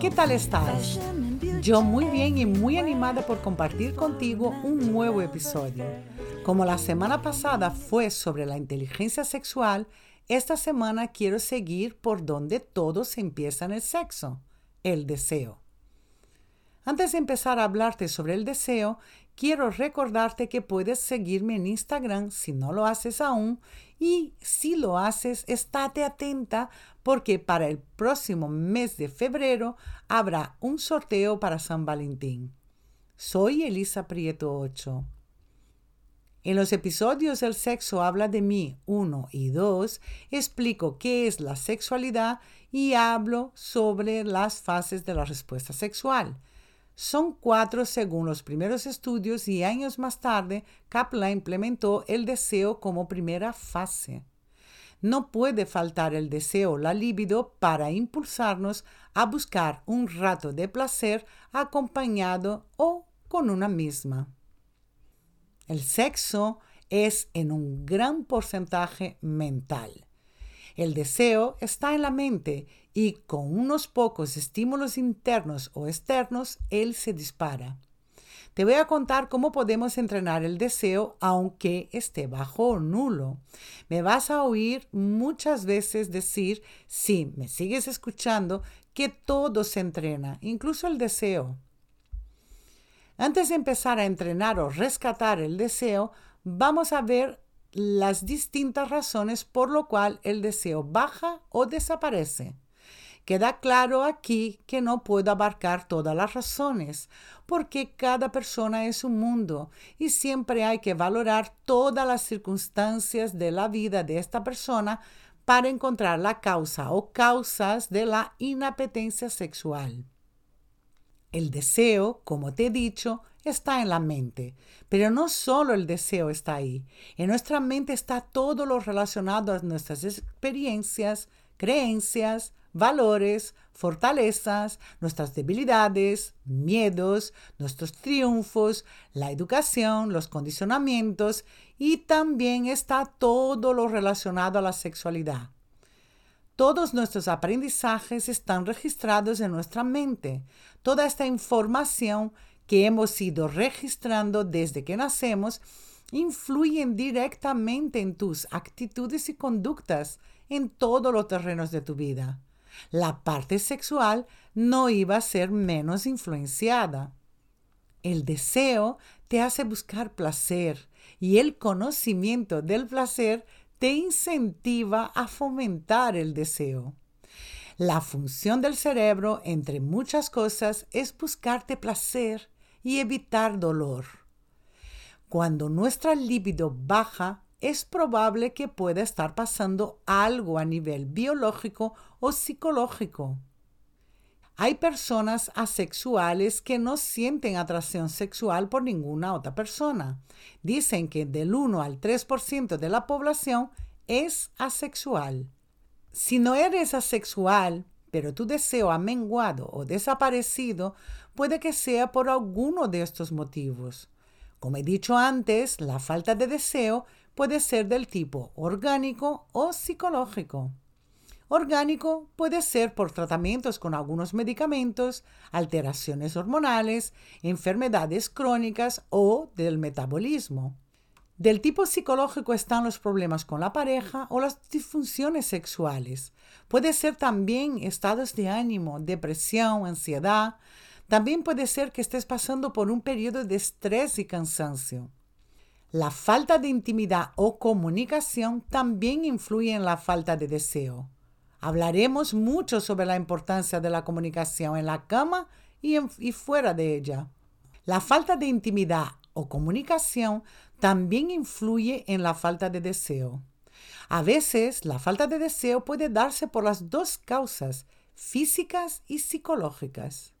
¿Qué tal estás? Yo muy bien y muy animada por compartir contigo un nuevo episodio. Como la semana pasada fue sobre la inteligencia sexual, esta semana quiero seguir por donde todo se empieza en el sexo, el deseo. Antes de empezar a hablarte sobre el deseo, quiero recordarte que puedes seguirme en Instagram si no lo haces aún y si lo haces, estate atenta porque para el próximo mes de febrero habrá un sorteo para San Valentín. Soy Elisa Prieto 8. En los episodios del sexo habla de mí 1 y 2, explico qué es la sexualidad y hablo sobre las fases de la respuesta sexual. Son cuatro según los primeros estudios y años más tarde Kaplan implementó el deseo como primera fase. No puede faltar el deseo, la libido, para impulsarnos a buscar un rato de placer acompañado o con una misma. El sexo es en un gran porcentaje mental. El deseo está en la mente y con unos pocos estímulos internos o externos, él se dispara. Te voy a contar cómo podemos entrenar el deseo aunque esté bajo o nulo. Me vas a oír muchas veces decir, si me sigues escuchando, que todo se entrena, incluso el deseo. Antes de empezar a entrenar o rescatar el deseo, vamos a ver las distintas razones por lo cual el deseo baja o desaparece. Queda claro aquí que no puedo abarcar todas las razones, porque cada persona es un mundo y siempre hay que valorar todas las circunstancias de la vida de esta persona para encontrar la causa o causas de la inapetencia sexual. El deseo, como te he dicho, está en la mente, pero no solo el deseo está ahí. En nuestra mente está todo lo relacionado a nuestras experiencias, creencias, valores, fortalezas, nuestras debilidades, miedos, nuestros triunfos, la educación, los condicionamientos y también está todo lo relacionado a la sexualidad. Todos nuestros aprendizajes están registrados en nuestra mente. Toda esta información que hemos ido registrando desde que nacemos influyen directamente en tus actitudes y conductas en todos los terrenos de tu vida. La parte sexual no iba a ser menos influenciada. El deseo te hace buscar placer y el conocimiento del placer te incentiva a fomentar el deseo. La función del cerebro, entre muchas cosas, es buscarte placer y evitar dolor. Cuando nuestra libido baja, es probable que pueda estar pasando algo a nivel biológico o psicológico. Hay personas asexuales que no sienten atracción sexual por ninguna otra persona. Dicen que del 1 al 3% de la población es asexual. Si no eres asexual, pero tu deseo ha menguado o desaparecido, puede que sea por alguno de estos motivos. Como he dicho antes, la falta de deseo puede ser del tipo orgánico o psicológico. Orgánico puede ser por tratamientos con algunos medicamentos, alteraciones hormonales, enfermedades crónicas o del metabolismo. Del tipo psicológico están los problemas con la pareja o las disfunciones sexuales. Puede ser también estados de ánimo, depresión, ansiedad. También puede ser que estés pasando por un periodo de estrés y cansancio. La falta de intimidad o comunicación también influye en la falta de deseo. Hablaremos mucho sobre la importancia de la comunicación en la cama y, fuera de ella. La falta de intimidad o comunicación también influye en la falta de deseo. A veces la falta de deseo puede darse por las dos causas, físicas y psicológicas.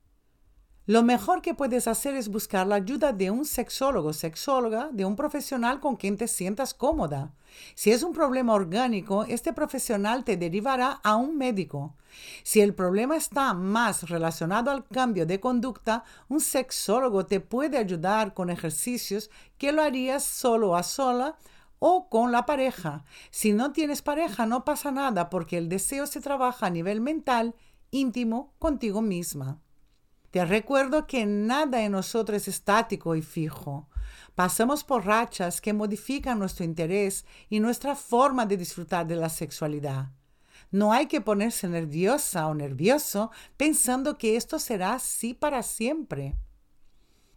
Lo mejor que puedes hacer es buscar la ayuda de un sexólogo, sexóloga, de un profesional con quien te sientas cómoda. Si es un problema orgánico, este profesional te derivará a un médico. Si el problema está más relacionado al cambio de conducta, un sexólogo te puede ayudar con ejercicios que lo harías solo a sola o con la pareja. Si no tienes pareja, no pasa nada porque el deseo se trabaja a nivel mental, íntimo, contigo misma. Te recuerdo que nada en nosotros es estático y fijo. Pasamos por rachas que modifican nuestro interés y nuestra forma de disfrutar de la sexualidad. No hay que ponerse nerviosa o nervioso pensando que esto será así para siempre.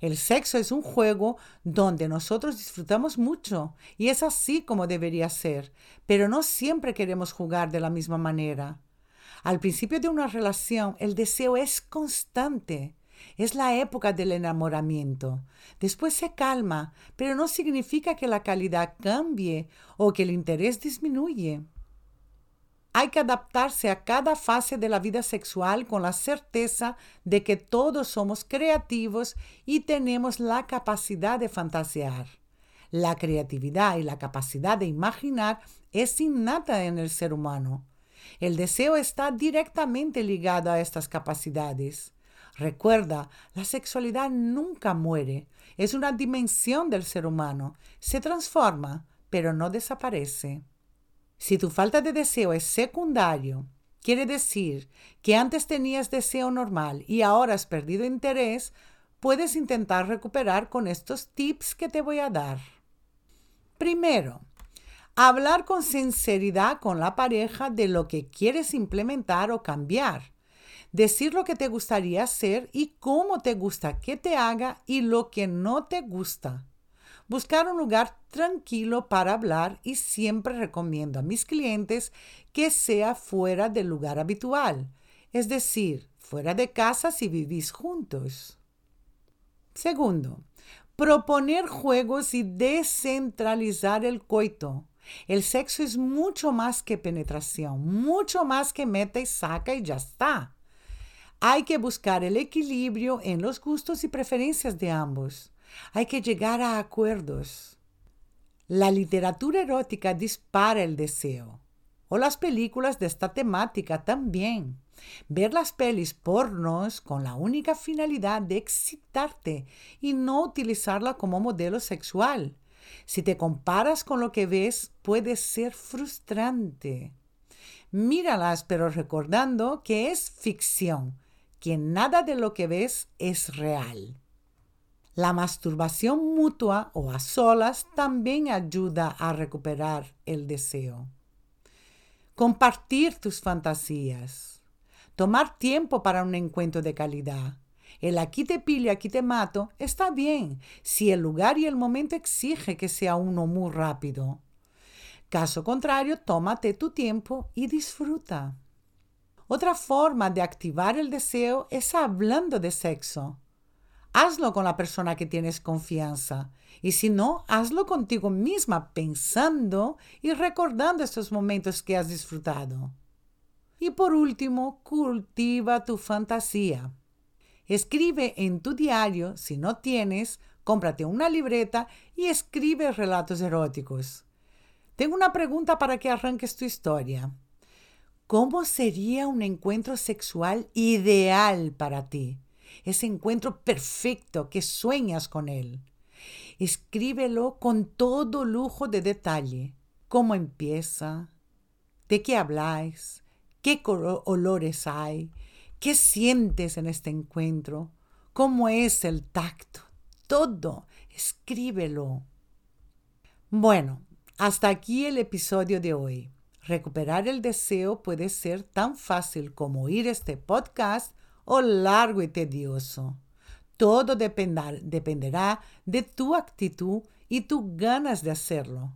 El sexo es un juego donde nosotros disfrutamos mucho y es así como debería ser, pero no siempre queremos jugar de la misma manera. Al principio de una relación, el deseo es constante. Es la época del enamoramiento. Después se calma, pero no significa que la calidad cambie o que el interés disminuye. Hay que adaptarse a cada fase de la vida sexual con la certeza de que todos somos creativos y tenemos la capacidad de fantasear. La creatividad y la capacidad de imaginar es innata en el ser humano. El deseo está directamente ligado a estas capacidades. Recuerda, la sexualidad nunca muere. Es una dimensión del ser humano. Se transforma, pero no desaparece. Si tu falta de deseo es secundario, quiere decir que antes tenías deseo normal y ahora has perdido interés, puedes intentar recuperar con estos tips que te voy a dar. Primero, Hablar con sinceridad con la pareja de lo que quieres implementar o cambiar. Decir lo que te gustaría hacer y cómo te gusta que te haga y lo que no te gusta. Buscar un lugar tranquilo para hablar y siempre recomiendo a mis clientes que sea fuera del lugar habitual, es decir, fuera de casa si vivís juntos. Segundo, proponer juegos y descentralizar el coito. El sexo es mucho más que penetración, mucho más que meta y saca y ya está. Hay que buscar el equilibrio en los gustos y preferencias de ambos. Hay que llegar a acuerdos. La literatura erótica dispara el deseo. O las películas de esta temática también. Ver las pelis pornos con la única finalidad de excitarte y no utilizarla como modelo sexual. Si te comparas con lo que ves, puede ser frustrante. Míralas, pero recordando que es ficción, que nada de lo que ves es real. La masturbación mutua o a solas también ayuda a recuperar el deseo. Compartir tus fantasías. Tomar tiempo para un encuentro de calidad el aquí te pillo, aquí te mato, está bien si el lugar y el momento exige que sea uno muy rápido. Caso contrario, tómate tu tiempo y disfruta. Otra forma de activar el deseo es hablando de sexo. Hazlo con la persona que tienes confianza. Y si no, hazlo contigo misma pensando y recordando estos momentos que has disfrutado. Y por último, cultiva tu fantasía. Escribe en tu diario, si no tienes, cómprate una libreta y escribe relatos eróticos. Tengo una pregunta para que arranques tu historia. ¿Cómo sería un encuentro sexual ideal para ti? Ese encuentro perfecto que sueñas con él. Escríbelo con todo lujo de detalle. ¿Cómo empieza? ¿De qué habláis? ¿Qué olores hay? ¿Qué sientes en este encuentro? ¿Cómo es el tacto? Todo. Escríbelo. Bueno, hasta aquí el episodio de hoy. Recuperar el deseo puede ser tan fácil como oír este podcast o largo y tedioso. Todo dependerá de tu actitud y tus ganas de hacerlo.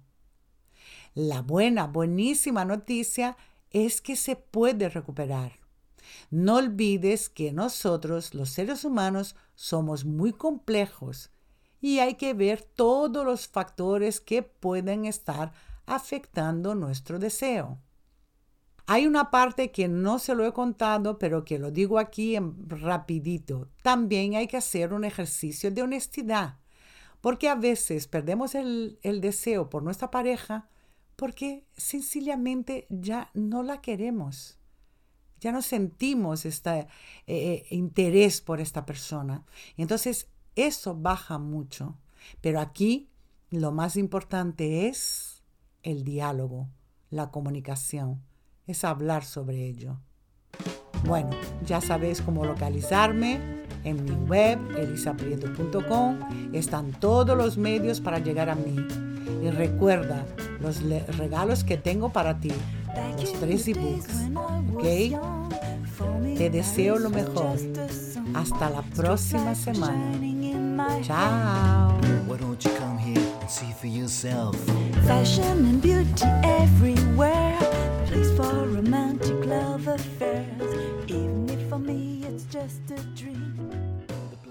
La buena, buenísima noticia es que se puede recuperar. No olvides que nosotros, los seres humanos, somos muy complejos y hay que ver todos los factores que pueden estar afectando nuestro deseo. Hay una parte que no se lo he contado, pero que lo digo aquí en rapidito. También hay que hacer un ejercicio de honestidad, porque a veces perdemos el, el deseo por nuestra pareja porque sencillamente ya no la queremos. Ya no sentimos este interés por esta persona. Entonces, eso baja mucho. Pero aquí lo más importante es el diálogo, la comunicación, es hablar sobre ello. Bueno, ya sabéis cómo localizarme en mi web, elisaprieto.com. Están todos los medios para llegar a mí. Y recuerda los regalos que tengo para ti, los tres ebooks. ¿Ok? Te deseo lo mejor. Hasta la próxima semana. Chao. see for yourself. Fashion and beauty everywhere, place for romantic love affairs. Even if for me it's just a